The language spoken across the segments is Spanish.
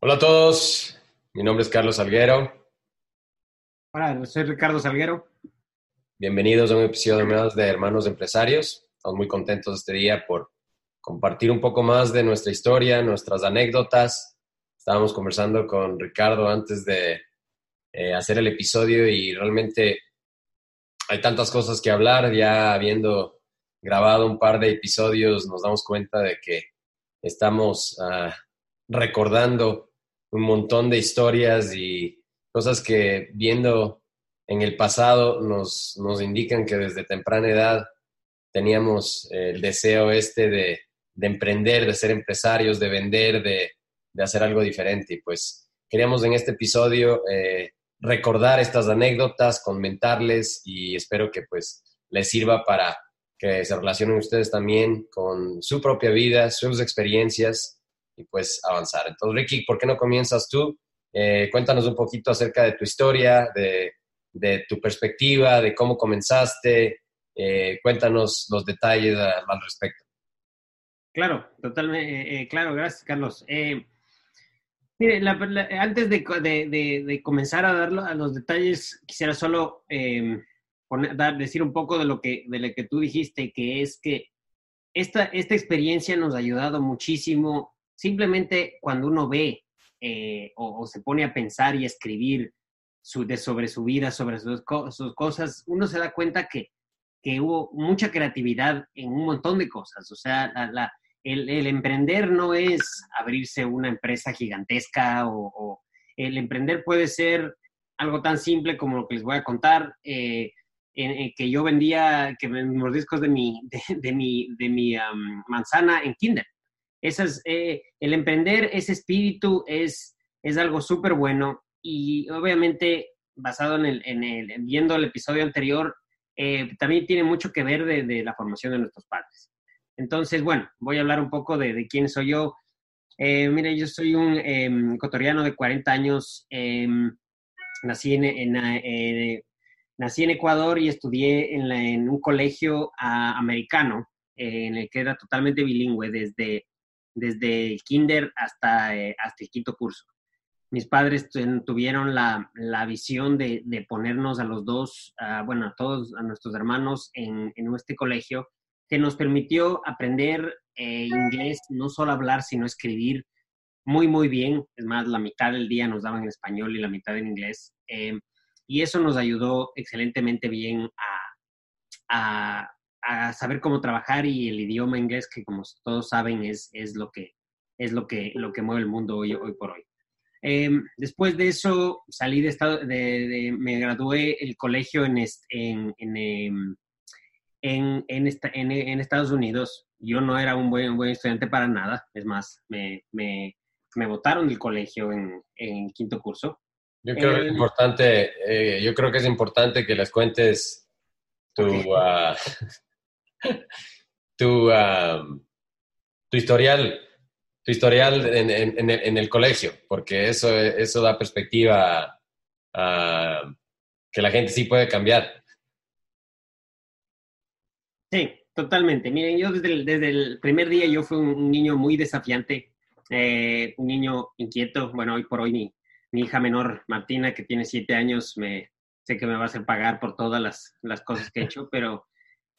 Hola a todos, mi nombre es Carlos Salguero. Hola, soy Ricardo Salguero. Bienvenidos a un episodio más de Hermanos Empresarios. Estamos muy contentos este día por compartir un poco más de nuestra historia, nuestras anécdotas. Estábamos conversando con Ricardo antes de eh, hacer el episodio y realmente hay tantas cosas que hablar. Ya habiendo grabado un par de episodios, nos damos cuenta de que estamos ah, recordando un montón de historias y cosas que viendo en el pasado nos, nos indican que desde temprana edad teníamos el deseo este de, de emprender, de ser empresarios, de vender, de, de, hacer algo diferente. Y pues queríamos en este episodio eh, recordar estas anécdotas, comentarles y espero que pues les sirva para que se relacionen ustedes también con su propia vida, sus experiencias y pues avanzar. Entonces, Ricky, ¿por qué no comienzas tú? Eh, cuéntanos un poquito acerca de tu historia, de, de tu perspectiva, de cómo comenzaste. Eh, cuéntanos los detalles al respecto. Claro, totalmente, eh, claro, gracias, Carlos. mire, la, la, antes de, de, de, comenzar a dar a los detalles, quisiera solo poner, dar, decir un poco de lo, que, de lo que tú dijiste, que es que esta, esta experiencia nos ha ayudado muchísimo. Simplemente cuando uno ve eh, o, se pone a pensar y a escribir su, de, sobre su vida, sobre sus, cosas, uno se da cuenta que, que hubo mucha creatividad en un montón de cosas. O sea, la, el, emprender no es abrirse una empresa gigantesca o, el emprender puede ser algo tan simple como lo que les voy a contar. Eh, que yo vendía que mordiscos de mi, de, de mi, de mi um, manzana en Kinder. Esas, eh, el emprender, ese espíritu es, es algo súper bueno y obviamente basado en el, en el, viendo el episodio anterior, eh, también tiene mucho que ver de, la formación de nuestros padres. Entonces, bueno, voy a hablar un poco de, quién soy yo. Eh, mire, yo soy un eh, ecuatoriano de 40 años. Em, nací en, en, en, nací en Ecuador y estudié en, la, en un colegio uh, americano, eh, en el que era totalmente bilingüe, desde, desde el kinder hasta, eh, hasta el quinto curso. Mis padres tuvieron la, la visión de, de, ponernos a los dos, uh, bueno, a todos, a nuestros hermanos en, en este colegio, que nos permitió aprender eh, inglés, no solo hablar, sino escribir muy, muy bien. Es más, la mitad del día nos daban en español y la mitad en inglés. Eh, y eso nos ayudó excelentemente bien a, a, a, saber cómo trabajar y el idioma inglés, que como todos saben es, es, lo, que, es lo, que, lo que mueve el mundo hoy, hoy por hoy. Eh, después de eso, salí de estado, de, de, me gradué el colegio en, en, en, en, en, esta, en, Estados Unidos. Yo no era un buen, buen estudiante para nada, es más, me, me, me botaron del colegio en, en quinto curso. Yo creo que es importante, eh, yo creo que es importante que les cuentes tu, uh, tu, uh, tu historial, tu historial en, en, en, el, en, el, colegio, porque eso, eso da perspectiva que la gente sí puede cambiar. Sí, totalmente. Miren, yo desde el, desde el primer día yo fui un niño muy desafiante, eh, un niño inquieto, bueno, hoy por hoy ni, mi hija menor, Martina, que tiene siete años, me, sé que me va a hacer pagar por todas las, las cosas que he hecho, pero,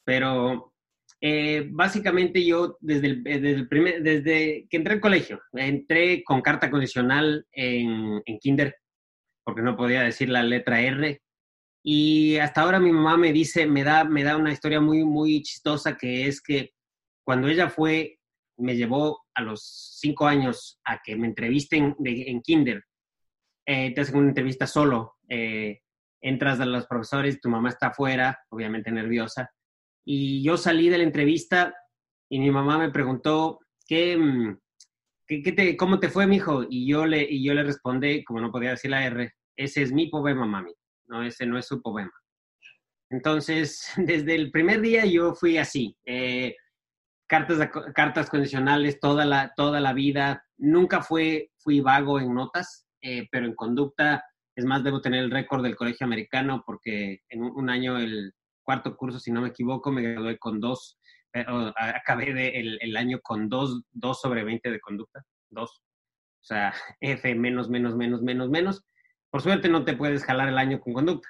pero eh, básicamente yo desde el, desde el, primer, desde que entré al colegio, entré con carta condicional en, en kinder, porque no podía decir la letra R, y hasta ahora mi mamá me dice, me da, me da una historia muy, muy chistosa, que es que cuando ella fue, me llevó a los cinco años a que me entrevisten de, en kinder eh, te hacen una entrevista solo, eh, entras a los profesores, tu mamá está afuera, obviamente nerviosa, y yo salí de la entrevista y mi mamá me preguntó, ¿qué, mm, qué, qué te, ¿cómo te fue, mijo? Y yo, le, y yo le respondí, como no podía decir la R, ese es mi poema, mami, no, ese no es su poema. Entonces, desde el primer día yo fui así. Eh, cartas, cartas condicionales toda la, toda la vida. Nunca fue, fui vago en notas eh, pero en conducta, es más, debo tener el récord del colegio americano porque en un, año, el cuarto curso, si no me equivoco, me gradué con dos, eh, acabé el, año con dos, dos sobre 20 de conducta, dos. O sea, F menos, menos, menos, menos, menos. Por suerte no te puedes jalar el año con conducta.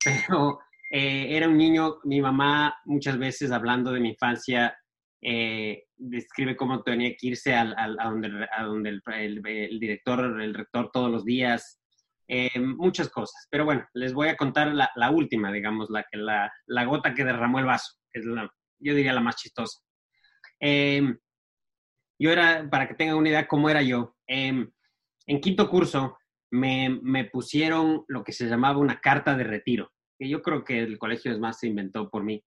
Pero eh, era un niño, mi mamá muchas veces hablando de mi infancia, eh, describe cómo tenía que irse al, a donde el, director, el rector todos los días, eh, muchas cosas. Pero bueno, les voy a contar la, la última, digamos, la, la, la gota que derramó el vaso, que es la, yo diría la más chistosa. Em, yo era, para que tengan una idea cómo era yo, em, en quinto curso me, me, pusieron lo que se llamaba una carta de retiro, que yo creo que el colegio es más se inventó por mí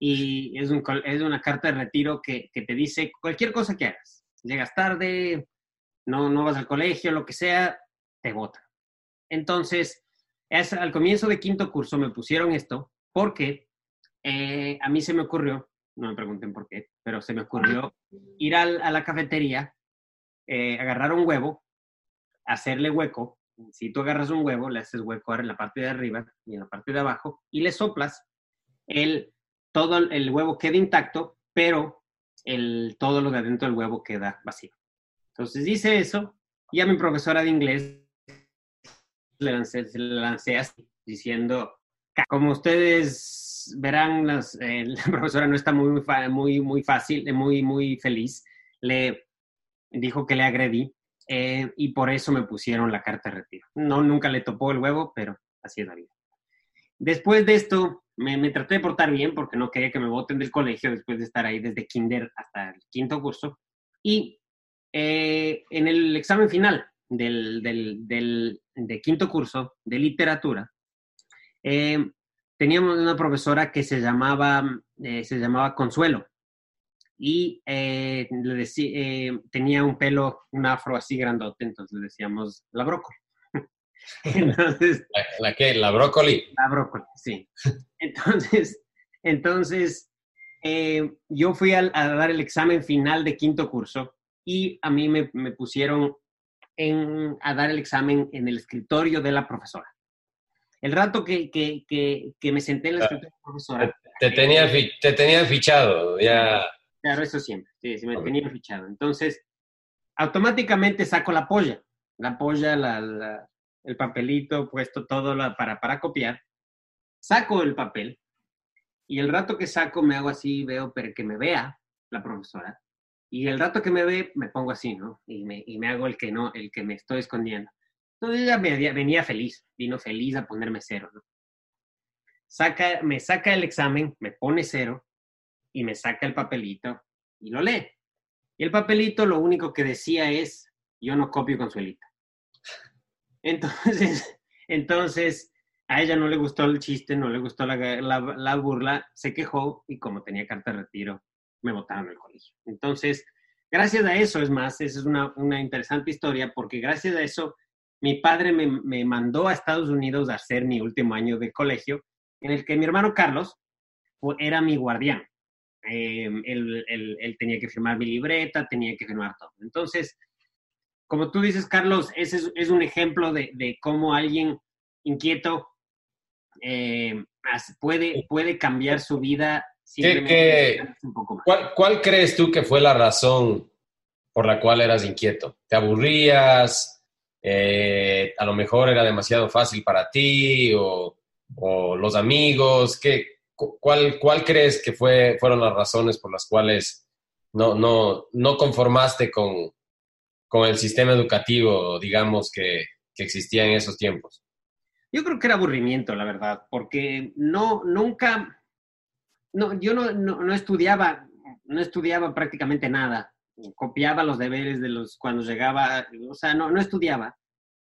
y es, un, es una carta de retiro que, que, te dice cualquier cosa que hagas. Llegas tarde, no, no vas al colegio, lo que sea, te vota. Entonces, es, al comienzo de quinto curso me pusieron esto porque eh, a mí se me ocurrió, no me pregunten por qué, pero se me ocurrió ir a la cafetería, eh, agarrar un huevo, hacerle hueco. Si tú agarras un huevo, le haces hueco en la parte de arriba y en la parte de abajo y le soplas el todo el huevo queda intacto, pero el, todo lo de adentro del huevo queda vacío. Entonces dice eso y a mi profesora de inglés le lancé, le lancé así, diciendo, como ustedes verán, las, eh, la profesora no está muy, muy, muy fácil, muy, muy feliz. Le dijo que le agredí eh, y por eso me pusieron la carta de retiro. No, nunca le topó el huevo, pero así es la vida. Después de esto, me, traté de portar bien porque no quería que me voten del colegio después de estar ahí desde kinder hasta el quinto curso. Y eh, en el examen final del, del, de quinto curso de literatura, eh, teníamos una profesora que se llamaba, eh, se llamaba Consuelo y le decía, tenía un pelo, un afro así grandote, entonces le decíamos la brócoli. Entonces, ¿La, qué? ¿La brócoli? La brócoli, sí. Entonces, entonces eh, yo fui a, dar el examen final de quinto curso y a mí me, me pusieron en, a dar el examen en el escritorio de la profesora. El rato que, que, que, me senté en el escritorio de la profesora... Te, tenía, te tenía fichado, ya... Claro, eso siempre, sí, sí me tenía fichado. Entonces, automáticamente saco la polla. La polla, la, el papelito puesto todo para, para copiar, saco el papel y el rato que saco me hago así, veo, pero que me vea la profesora. Y el rato que me ve, me pongo así, ¿no? Y me, y me hago el que no, el que me estoy escondiendo. Entonces ella venía feliz, vino feliz a ponerme cero, ¿no? Saca, me saca el examen, me pone cero y me saca el papelito y lo lee. Y el papelito lo único que decía es, yo no copio Consuelita. Entonces, entonces, a ella no le gustó el chiste, no le gustó la, la, burla, se quejó y como tenía carta de retiro, me botaron del colegio. Entonces, gracias a eso, es más, esa es una, una interesante historia, porque gracias a eso, mi padre me, me, mandó a Estados Unidos a hacer mi último año de colegio, en el que mi hermano Carlos era mi guardián. Eh, él, tenía que firmar mi libreta, tenía que firmar todo. Entonces, como tú dices, Carlos, ese es, un ejemplo de, cómo alguien inquieto eh, puede, puede cambiar su vida. Un poco más. ¿cuál, crees tú que fue la razón por la cual eras inquieto? ¿Te aburrías? Eh, a lo mejor era demasiado fácil para ti o, los amigos. ¿Qué, cuál, ¿Cuál crees que fue, fueron las razones por las cuales no, no, no conformaste con, con el sistema educativo, digamos, que, que existía en esos tiempos? Yo creo que era aburrimiento, la verdad, porque no, nunca, no, yo no, no, estudiaba, no estudiaba prácticamente nada. Copiaba los deberes de los cuando llegaba, o sea, no, no estudiaba.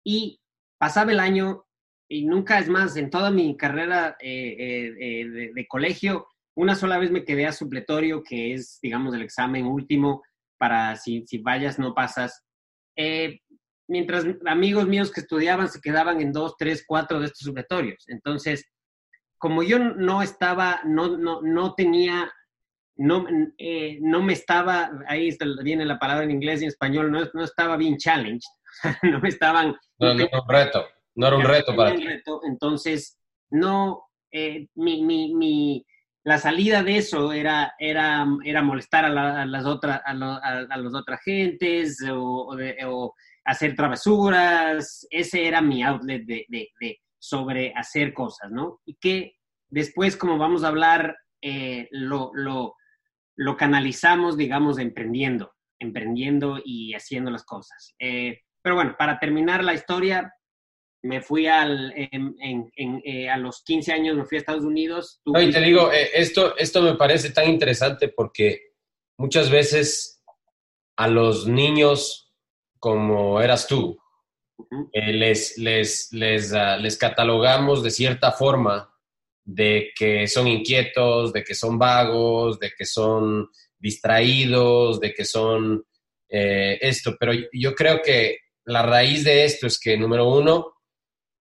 Y pasaba el año y nunca es más, en toda mi carrera eh, eh, eh, de, colegio, una sola vez me quedé a supletorio, que es, digamos, el examen último para si, si vayas, no pasas. Mientras amigos míos que estudiaban se quedaban en dos, tres, cuatro de estos supletorios. Entonces, como yo no estaba, no, no, no tenía, no, eh, no me estaba, ahí viene la palabra en inglés y en español, no, no estaba bien challenged, no me estaban... No, no era un reto, no era un reto para ti. entonces, no, eh, mi, mi, mi, la salida de eso era, era, era molestar a, las otras a, los otras gentes o, hacer travesuras, ese era mi outlet de, sobre hacer cosas, ¿no? Y que después, como vamos a hablar, eh, lo, lo, lo, canalizamos, digamos, emprendiendo, emprendiendo y haciendo las cosas. Eh, pero bueno, para terminar la historia, me fui al, eh, a los 15 años, me fui a Estados Unidos. No, y te digo, esto, esto me parece tan interesante porque muchas veces a los niños como eras tú, eh, les, les, les, ah, les catalogamos de cierta forma de que son inquietos, de que son vagos, de que son distraídos, de que son eh, esto. Pero yo creo que la raíz de esto es que, número uno,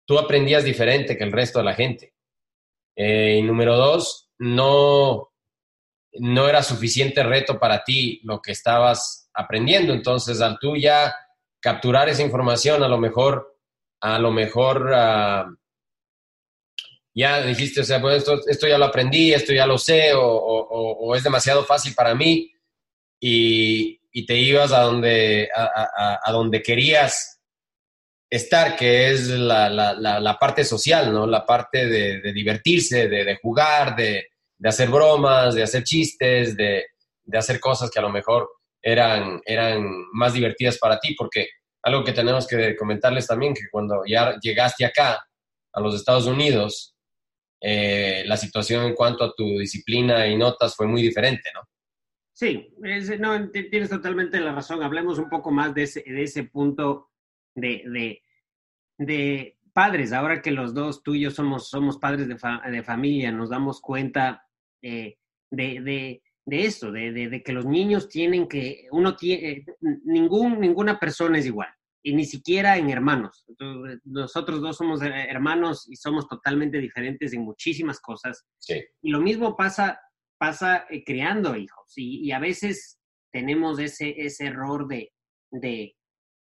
tú aprendías diferente que el resto de la gente. Eh, y número dos, no, no era suficiente reto para ti lo que estabas aprendiendo. Entonces, al tú ya capturar esa información, a lo mejor, a lo mejor ah, ya dijiste, o sea, pues esto, ya lo aprendí, esto ya lo sé, o, es demasiado fácil para mí, y, te ibas a donde, a, donde querías estar, que es la, parte social, ¿no? La parte de, divertirse, de, jugar, de, hacer bromas, de hacer chistes, de, hacer cosas que a lo mejor eran, eran más divertidas para ti, porque algo que tenemos que comentarles también, que cuando ya llegaste acá, a los Estados Unidos, eh, la situación en cuanto a tu disciplina y notas fue muy diferente, ¿no? Sí, no, tienes totalmente la razón. Hablemos un poco más de ese, de ese punto de, de, padres. Ahora que los dos, tú y yo somos, somos padres de, de familia, nos damos cuenta eh, de, de eso, de, de, que los niños tienen que, uno tiene, eh, ningún, ninguna persona es igual, y ni siquiera en hermanos. nosotros dos somos hermanos y somos totalmente diferentes en muchísimas cosas. Y lo mismo pasa, pasa eh, creando hijos, y, a veces tenemos ese, ese error de, de,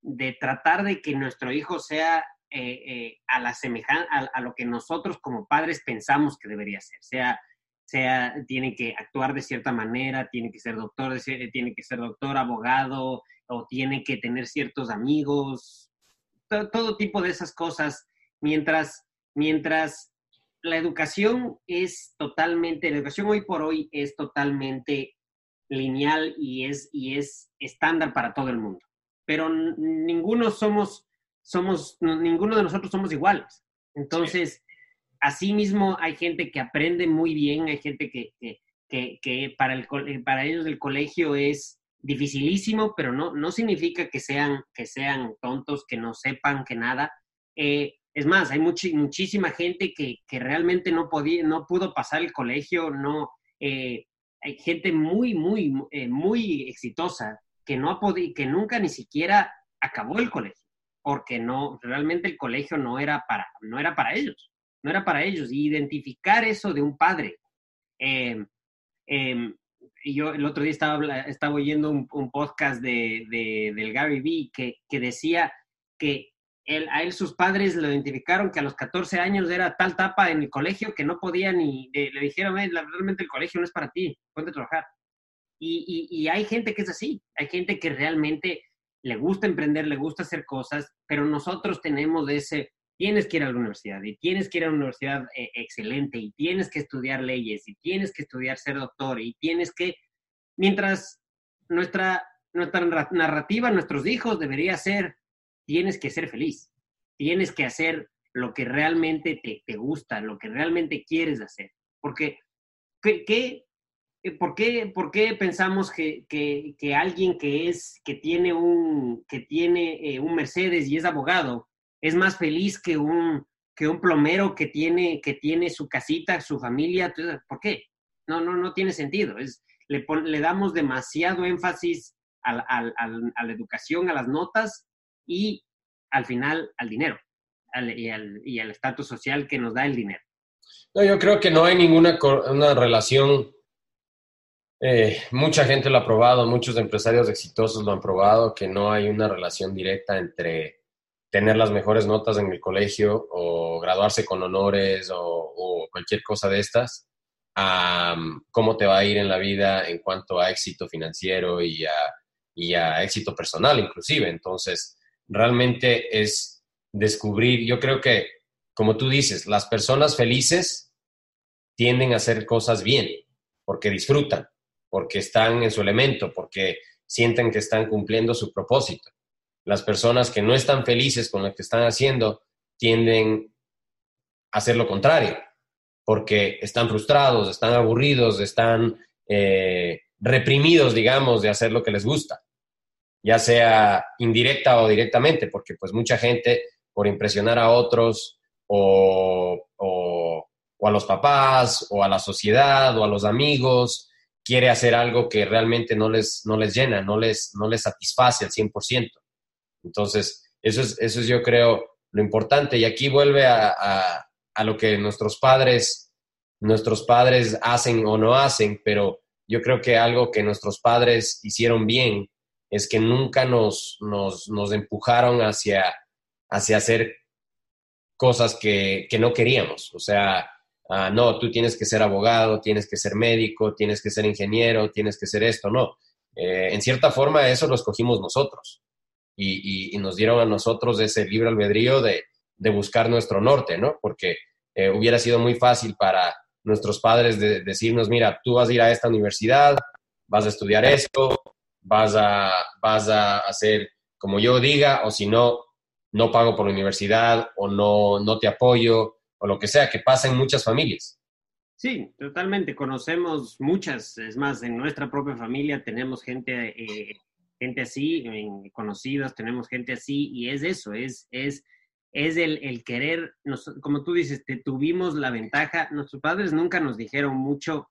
de tratar de que nuestro hijo sea eh, a la semejanza, a, lo que nosotros como padres pensamos que debería ser, sea sea, tiene que actuar de cierta manera, tiene que ser doctor, tiene que ser doctor, abogado, o tiene que tener ciertos amigos, todo, tipo de esas cosas, mientras, mientras la educación es totalmente, la educación hoy por hoy es totalmente lineal y es, y es estándar para todo el mundo. Pero ninguno somos, somos, ninguno de nosotros somos iguales. Entonces, Asimismo, hay gente que aprende muy bien, hay gente que, que, para, el, para ellos el colegio es dificilísimo, pero no, no significa que sean, que sean tontos, que no sepan que nada. Eh, es más, hay muchísima gente que, realmente no, podía, no pudo pasar el colegio, no, eh, hay gente muy, muy, eh, muy exitosa que, no ha que nunca ni siquiera acabó el colegio, porque no, realmente el colegio no era para, no era para ellos no era para ellos. Y identificar eso de un padre. Eh, eh, yo el otro día estaba, estaba oyendo un, podcast de, del Gary Vee que, que decía que él, a él sus padres lo identificaron que a los 14 años era tal tapa en el colegio que no podía ni, le dijeron, realmente el colegio no es para ti, ponte a trabajar. Y, y, hay gente que es así, hay gente que realmente le gusta emprender, le gusta hacer cosas, pero nosotros tenemos ese, tienes que ir a la universidad y tienes que ir a una universidad eh, excelente y tienes que estudiar leyes y tienes que estudiar ser doctor y tienes que, mientras nuestra, nuestra narrativa, nuestros hijos debería ser, tienes que ser feliz, tienes que hacer lo que realmente te, te gusta, lo que realmente quieres hacer. Porque, ¿qué, eh, por, qué, ¿por qué pensamos que, que, que, alguien que, es, que tiene, un, que tiene eh, un Mercedes y es abogado, es más feliz que un, que un plomero que tiene, que tiene su casita, su familia. ¿Por qué? No, no, no tiene sentido. Es, le, le damos demasiado énfasis a, la educación, a las notas y al final al dinero y, al, estatus social que nos da el dinero. No, yo creo que no hay ninguna una relación. Eh, mucha gente lo ha probado, muchos empresarios exitosos lo han probado, que no hay una relación directa entre tener las mejores notas en el colegio o graduarse con honores o, cualquier cosa de estas, a cómo te va a ir en la vida en cuanto a éxito financiero y a, y a éxito personal inclusive. Entonces, realmente es descubrir, yo creo que, como tú dices, las personas felices tienden a hacer cosas bien, porque disfrutan, porque están en su elemento, porque sienten que están cumpliendo su propósito. Las personas que no están felices con lo que están haciendo tienden a hacer lo contrario, porque están frustrados, están aburridos, están eh, reprimidos, digamos, de hacer lo que les gusta, ya sea indirecta o directamente, porque pues mucha gente por impresionar a otros o, a los papás o a la sociedad o a los amigos, quiere hacer algo que realmente no les, no les llena, no les, no les satisface al 100%. Entonces, eso es, eso es yo creo lo importante. Y aquí vuelve a a lo que nuestros padres, nuestros padres hacen o no hacen, pero yo creo que algo que nuestros padres hicieron bien es que nunca nos, nos, empujaron hacia, hacia hacer cosas que, no queríamos. O sea, ah, no, tú tienes que ser abogado, tienes que ser médico, tienes que ser ingeniero, tienes que ser esto, no. Eh, en cierta forma eso lo escogimos nosotros y, nos dieron a nosotros ese libre albedrío de, de buscar nuestro norte, ¿no? Porque eh, hubiera sido muy fácil para nuestros padres de, decirnos, mira, tú vas a ir a esta universidad, vas a estudiar esto, vas a, vas a hacer como yo diga, o si no, no pago por la universidad, o no, no te apoyo, o lo que sea, que pasa en muchas familias. Sí, totalmente. Conocemos muchas, es más, en nuestra propia familia tenemos gente, eh, gente así, en conocidos, tenemos gente así, y es eso, es, es es el, querer, como tú dices, te tuvimos la ventaja, nuestros padres nunca nos dijeron mucho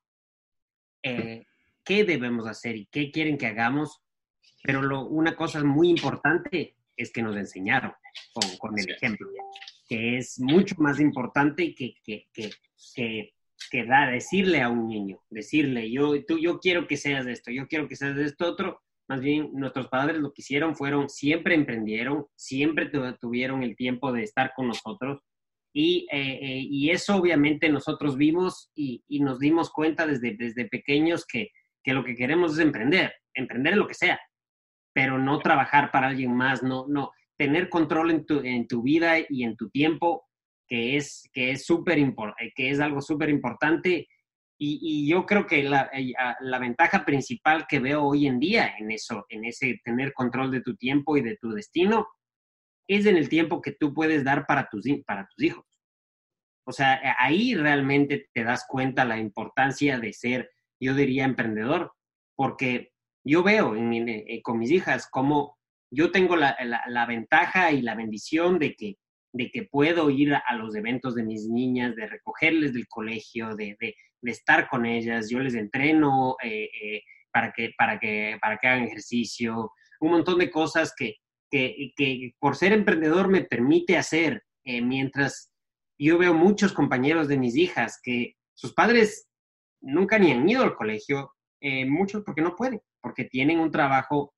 eh, qué debemos hacer y qué quieren que hagamos, pero lo, una cosa muy importante es que nos enseñaron con, el ejemplo, que es mucho más importante que, que, que, que, que dar, decirle a un niño, decirle, yo, tú, yo quiero que seas de esto, yo quiero que seas de esto otro, más bien nuestros padres lo que hicieron fueron, siempre emprendieron, siempre tuvieron el tiempo de estar con nosotros. Y, eh, eh, y eso obviamente nosotros vimos y, y, nos dimos cuenta desde, desde pequeños que, que lo que queremos es emprender, emprender en lo que sea, pero no trabajar para alguien más, no, no, tener control en tu, en tu vida y en tu tiempo, que es, que es, super que es algo súper importante y, yo creo que la, eh, la, ventaja principal que veo hoy en día en eso, en ese tener control de tu tiempo y de tu destino, es en el tiempo que tú puedes dar para tus, para tus hijos. O sea, ahí realmente te das cuenta la importancia de ser, yo diría, emprendedor, porque yo veo eh, con mis hijas como yo tengo la, la, ventaja y la bendición de que, de que puedo ir a, los eventos de mis niñas, de recogerles del colegio, de, de, estar con ellas, yo les entreno eh, eh, para, que, para, que, para que hagan ejercicio, un montón de cosas que, que, que por ser emprendedor me permite hacer, eh, mientras yo veo muchos compañeros de mis hijas que sus padres nunca ni han ido al colegio, muchos porque no pueden, porque tienen un trabajo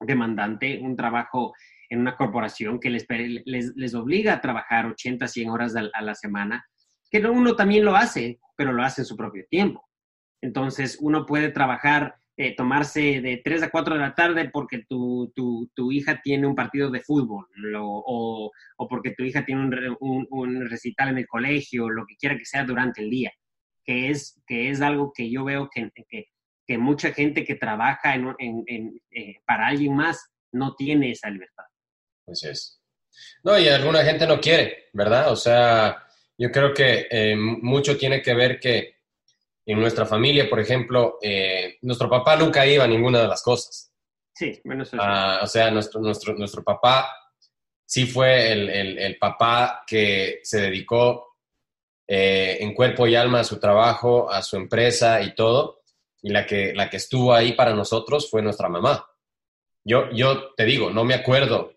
demandante, un trabajo en una corporación que les, les, les obliga a trabajar 80, 100 horas a la semana que uno también lo hace, pero lo hace en su propio tiempo. Entonces, uno puede trabajar, eh, tomarse de 3 a 4 de la tarde porque tu, tu, tu hija tiene un partido de fútbol o, o, porque tu hija tiene un, un, recital en el colegio, lo que quiera que sea durante el día, que es, que es algo que yo veo que, que, que mucha gente que trabaja en, en, eh, para alguien más no tiene esa libertad. Así es. No, y alguna gente no quiere, ¿verdad? O sea, yo creo que eh, mucho tiene que ver que en nuestra familia, por ejemplo, eh, nuestro papá nunca iba a ninguna de las cosas. Sí, bueno, eso ah, O sea, nuestro, nuestro, nuestro papá sí fue el, el, papá que se dedicó eh, en cuerpo y alma a su trabajo, a su empresa y todo. Y la que, la que estuvo ahí para nosotros fue nuestra mamá. Yo, yo te digo, no me acuerdo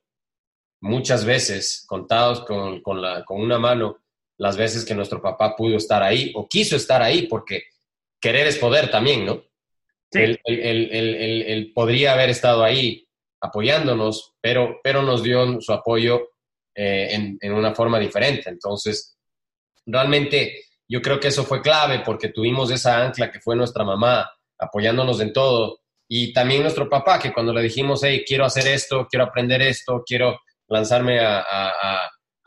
muchas veces, contados con, con, la, con una mano, las veces que nuestro papá pudo estar ahí o quiso estar ahí, porque querer es poder también, ¿no? Sí. Él, podría haber estado ahí apoyándonos, pero, pero nos dio su apoyo eh, en, en, una forma diferente. Entonces, realmente yo creo que eso fue clave porque tuvimos esa ancla que fue nuestra mamá apoyándonos en todo y también nuestro papá que cuando le dijimos, hey, quiero hacer esto, quiero aprender esto, quiero lanzarme a,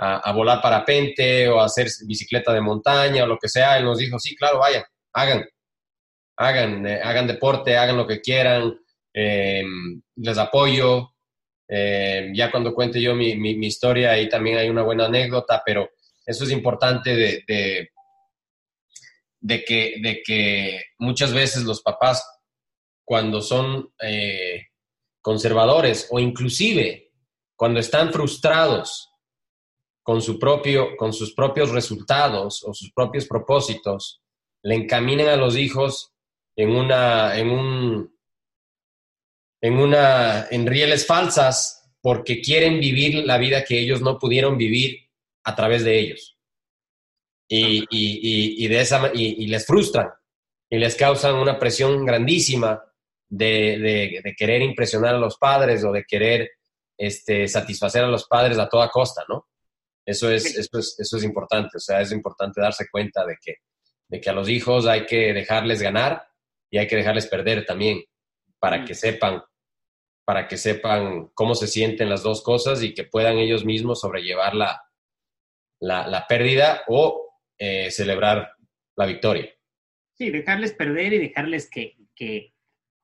a, volar parapente o hacer bicicleta de montaña o lo que sea. Él nos dijo, sí, claro, vayan, hagan, hagan, eh, hagan deporte, hagan lo que quieran, eh, les apoyo. Eh, ya cuando cuente yo mi, mi, historia, ahí también hay una buena anécdota, pero eso es importante de, de, de, que, de que muchas veces los papás, cuando son conservadores o inclusive cuando están frustrados con, su propio, con sus propios resultados o sus propios propósitos, le encaminan a los hijos en una, en un, en una, en rieles falsas porque quieren vivir la vida que ellos no pudieron vivir a través de ellos. Y, y, y, de esa, y, les frustran y les causan una presión grandísima de, de, querer impresionar a los padres o de querer este, satisfacer a los padres a toda costa, ¿no? Eso es, eso es, eso es importante, o sea, es importante darse cuenta de que, de que a los hijos hay que dejarles ganar y hay que dejarles perder también para mm. que sepan para que sepan cómo se sienten las dos cosas y que puedan ellos mismos sobrellevar la, la, pérdida o eh, celebrar la victoria. Sí, dejarles perder y dejarles que, que,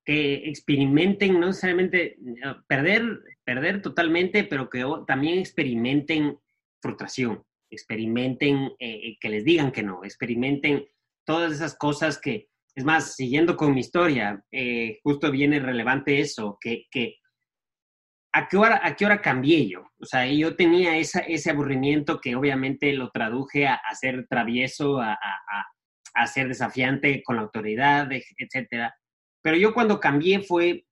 que experimenten, no necesariamente eh, perder, perder totalmente, pero que también experimenten frustración, experimenten eh, que les digan que no, experimenten todas esas cosas que, es más, siguiendo con mi historia, eh, justo viene relevante eso, que, que ¿a, qué hora, ¿a qué hora cambié yo? O sea, yo tenía esa, ese aburrimiento que obviamente lo traduje a, ser travieso, a, a, ser desafiante con la autoridad, etcétera. Pero yo cuando cambié fue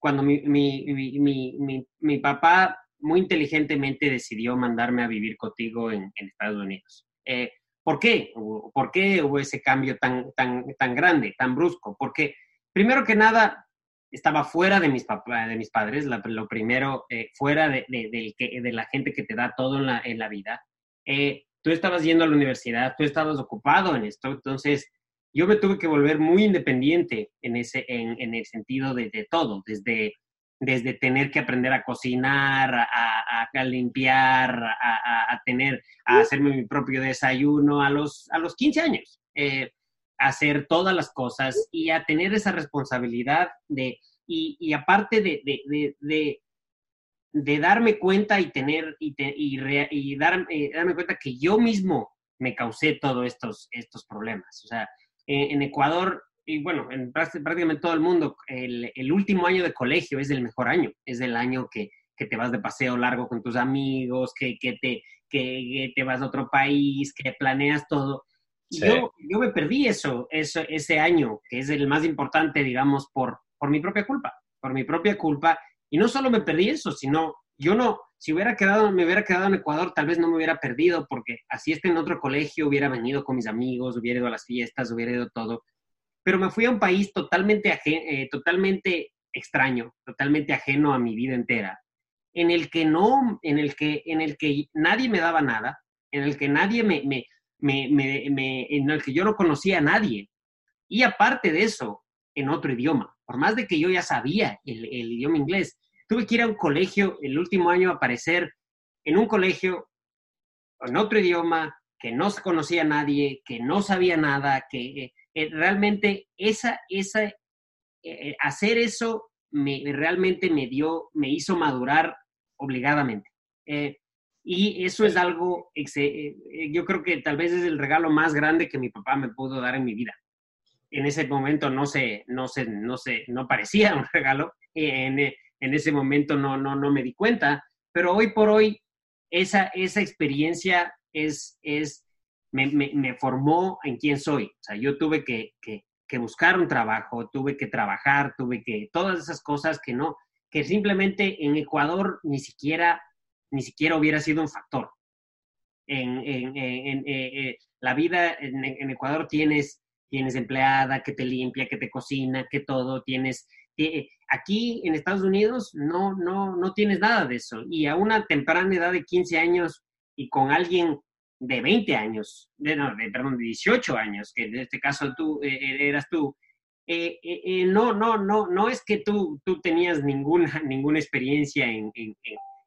cuando mi, mi, mi, mi papá muy inteligentemente decidió mandarme a vivir contigo en, en Estados Unidos. Eh, ¿Por qué? ¿Por qué hubo ese cambio tan, tan, tan grande, tan brusco? Porque, primero que nada, estaba fuera de mis, papá, de mis padres, lo primero, eh, fuera de, de, de, la gente que te da todo en la, en la vida. Eh, tú estabas yendo a la universidad, tú estabas ocupado en esto, entonces yo me tuve que volver muy independiente en, ese, en, en el sentido de, de todo, desde desde tener que aprender a cocinar, a, a, limpiar, a, a, tener, a hacerme mi propio desayuno a los, a los 15 años, eh, hacer todas las cosas y a tener esa responsabilidad de, y, y aparte de, de, de, de, darme cuenta y tener, y, y, y dar, eh, darme cuenta que yo mismo me causé todos estos, estos problemas. O sea, en Ecuador y bueno, en prácticamente todo el mundo, el, último año de colegio es el mejor año, es el año que, te vas de paseo largo con tus amigos, que, te, que, te vas a otro país, que planeas todo. Yo, yo me perdí eso, eso, ese año, que es el más importante, digamos, por, por mi propia culpa, por mi propia culpa. Y no solo me perdí eso, sino yo no, si hubiera quedado, me hubiera quedado en Ecuador, tal vez no me hubiera perdido, porque así esté en otro colegio, hubiera venido con mis amigos, hubiera ido a las fiestas, hubiera ido todo pero me fui a un país totalmente, eh, totalmente extraño, totalmente ajeno a mi vida entera, en el que no, en el que, en el que nadie me daba nada, en el que nadie me, me, me, me, en el que yo no conocía a nadie. Y aparte de eso, en otro idioma. Por más de que yo ya sabía el, el idioma inglés, tuve que ir a un colegio el último año a aparecer en un colegio en otro idioma, que no se conocía a nadie, que no sabía nada, que eh, realmente esa, esa, eh, eh, hacer eso me, realmente me dio, me hizo madurar obligadamente. y eso es algo, yo creo que tal vez es el regalo más grande que mi papá me pudo dar en mi vida. En ese momento no sé, no sé, no sé, no parecía un regalo. En ese momento no, no, no me di cuenta, pero hoy por hoy esa, esa experiencia es, es me, formó en quién soy. O sea, yo tuve que, que, buscar un trabajo, tuve que trabajar, tuve que, todas esas cosas que no, que simplemente en Ecuador ni siquiera, ni siquiera hubiera sido un factor. En, en, en, eh, eh, la vida en, Ecuador tienes, tienes empleada que te limpia, que te cocina, que todo, tienes... Eh, aquí en Estados Unidos no, no, no tienes nada de eso. Y a una temprana edad de 15 años y con alguien de 20 años, de, no, de, perdón, de 18 años, que en este caso tú eh, eh, eras tú, eh, no, no, no, no es que tú, tú tenías ninguna, ninguna experiencia en, en,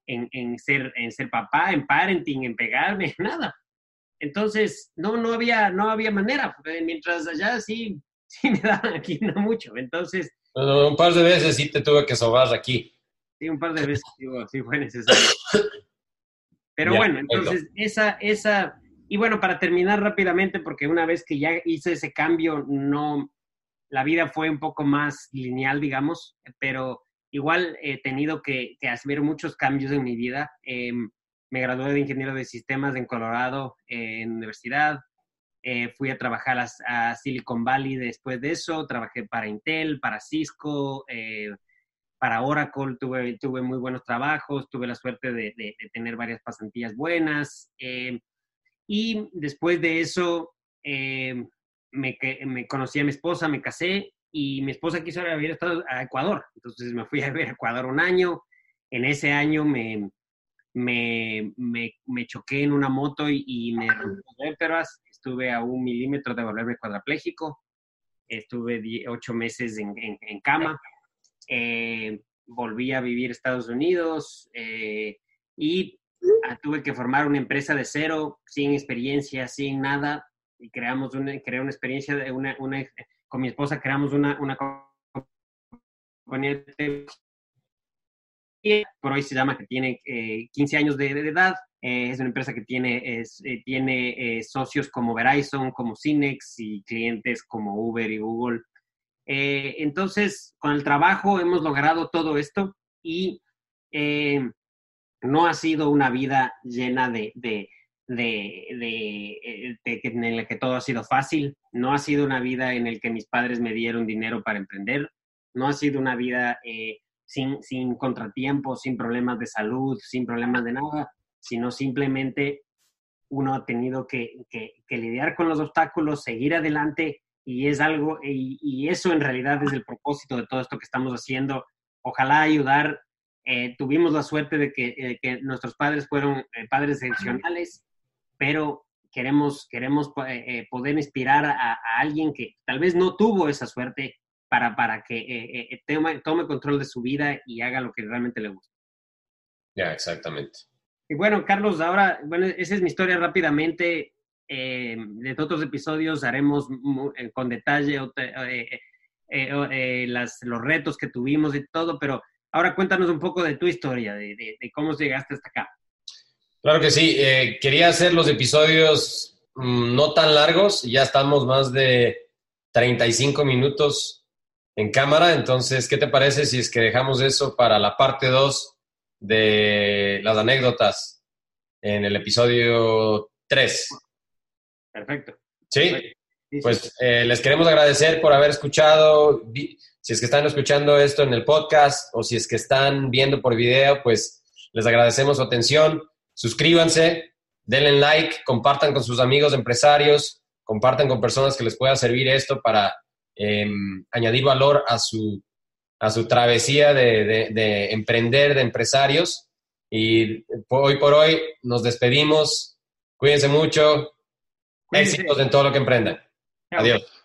en, en, ser, en ser papá, en parenting, en pegarme, nada. Entonces, no, no, había, no había manera, mientras allá sí, sí me daban aquí no mucho. Entonces... un par de veces sí te tuve que sobar aquí. Sí, un par de veces sí, fue necesario. Pero bueno, entonces esa, esa, y bueno, para terminar rápidamente, porque una vez que ya hice ese cambio, no, la vida fue un poco más lineal, digamos, pero igual he tenido que, hacer muchos cambios en mi vida. Em, me gradué de ingeniero de sistemas en Colorado, en universidad. Eh, fui a trabajar a, Silicon Valley después de eso. Trabajé para Intel, para Cisco, eh, para Oracle. Tuve, tuve muy buenos trabajos. Tuve la suerte de, tener varias pasantías buenas. Em, y después de eso, me, me, conocí a mi esposa, me casé y mi esposa quiso ir a vivir a Ecuador. Entonces me fui a ver a Ecuador un año. En ese año me, me, me, choqué en una moto y, me rompí vértebras. Estuve a un milímetro de volverme cuadraplégico. Estuve ocho meses en, cama. Eh, volví a vivir a Estados Unidos eh, y tuve que formar una empresa de cero, sin experiencia, sin nada. Y creamos una, creé una experiencia, de una, con mi esposa creamos una, una por hoy se llama que tiene 15 eh, años de, edad. Eh, es una empresa que tiene, eh, tiene socios como Verizon, como Cinex y clientes como Uber y Google. entonces, con el trabajo hemos logrado todo esto y no ha sido una vida llena de, de, de, en la que todo ha sido fácil. No ha sido una vida en la que mis padres me dieron dinero para emprender. No ha sido una vida sin, sin contratiempos, sin problemas de salud, sin problemas de nada, sino simplemente uno ha tenido que, lidiar con los obstáculos, seguir adelante y es algo, y, eso en realidad es el propósito de todo esto que estamos haciendo. Ojalá ayudar. Eh, tuvimos la suerte de que, eh, nuestros padres fueron eh, padres excepcionales, pero queremos, queremos poder inspirar a, alguien que tal vez no tuvo esa suerte para, para que tome, tome, control de su vida y haga lo que realmente le gusta. Ya, exactamente. Y bueno, Carlos, ahora, bueno, esa es mi historia rápidamente. Eh, de otros episodios haremos con detalle las, los retos que tuvimos y todo, pero ahora cuéntanos un poco de tu historia, de, de, cómo llegaste hasta acá. Claro que sí, quería hacer los episodios mm, no tan largos, ya estamos más de 35 minutos en cámara. Entonces, ¿qué te parece si es que dejamos eso para la parte 2 de las anécdotas en el episodio 3? Perfecto. ¿Sí? Pues eh, les queremos agradecer por haber escuchado. Si es que están escuchando esto en el podcast o si es que están viendo por video, pues les agradecemos su atención. Suscríbanse, denle like, compartan con sus amigos empresarios, compartan con personas que les pueda servir esto para Em, añadir valor a su, a su travesía de, emprender, de empresarios. Y hoy por hoy nos despedimos. Cuídense mucho. Éxitos en todo lo que emprendan. Adiós.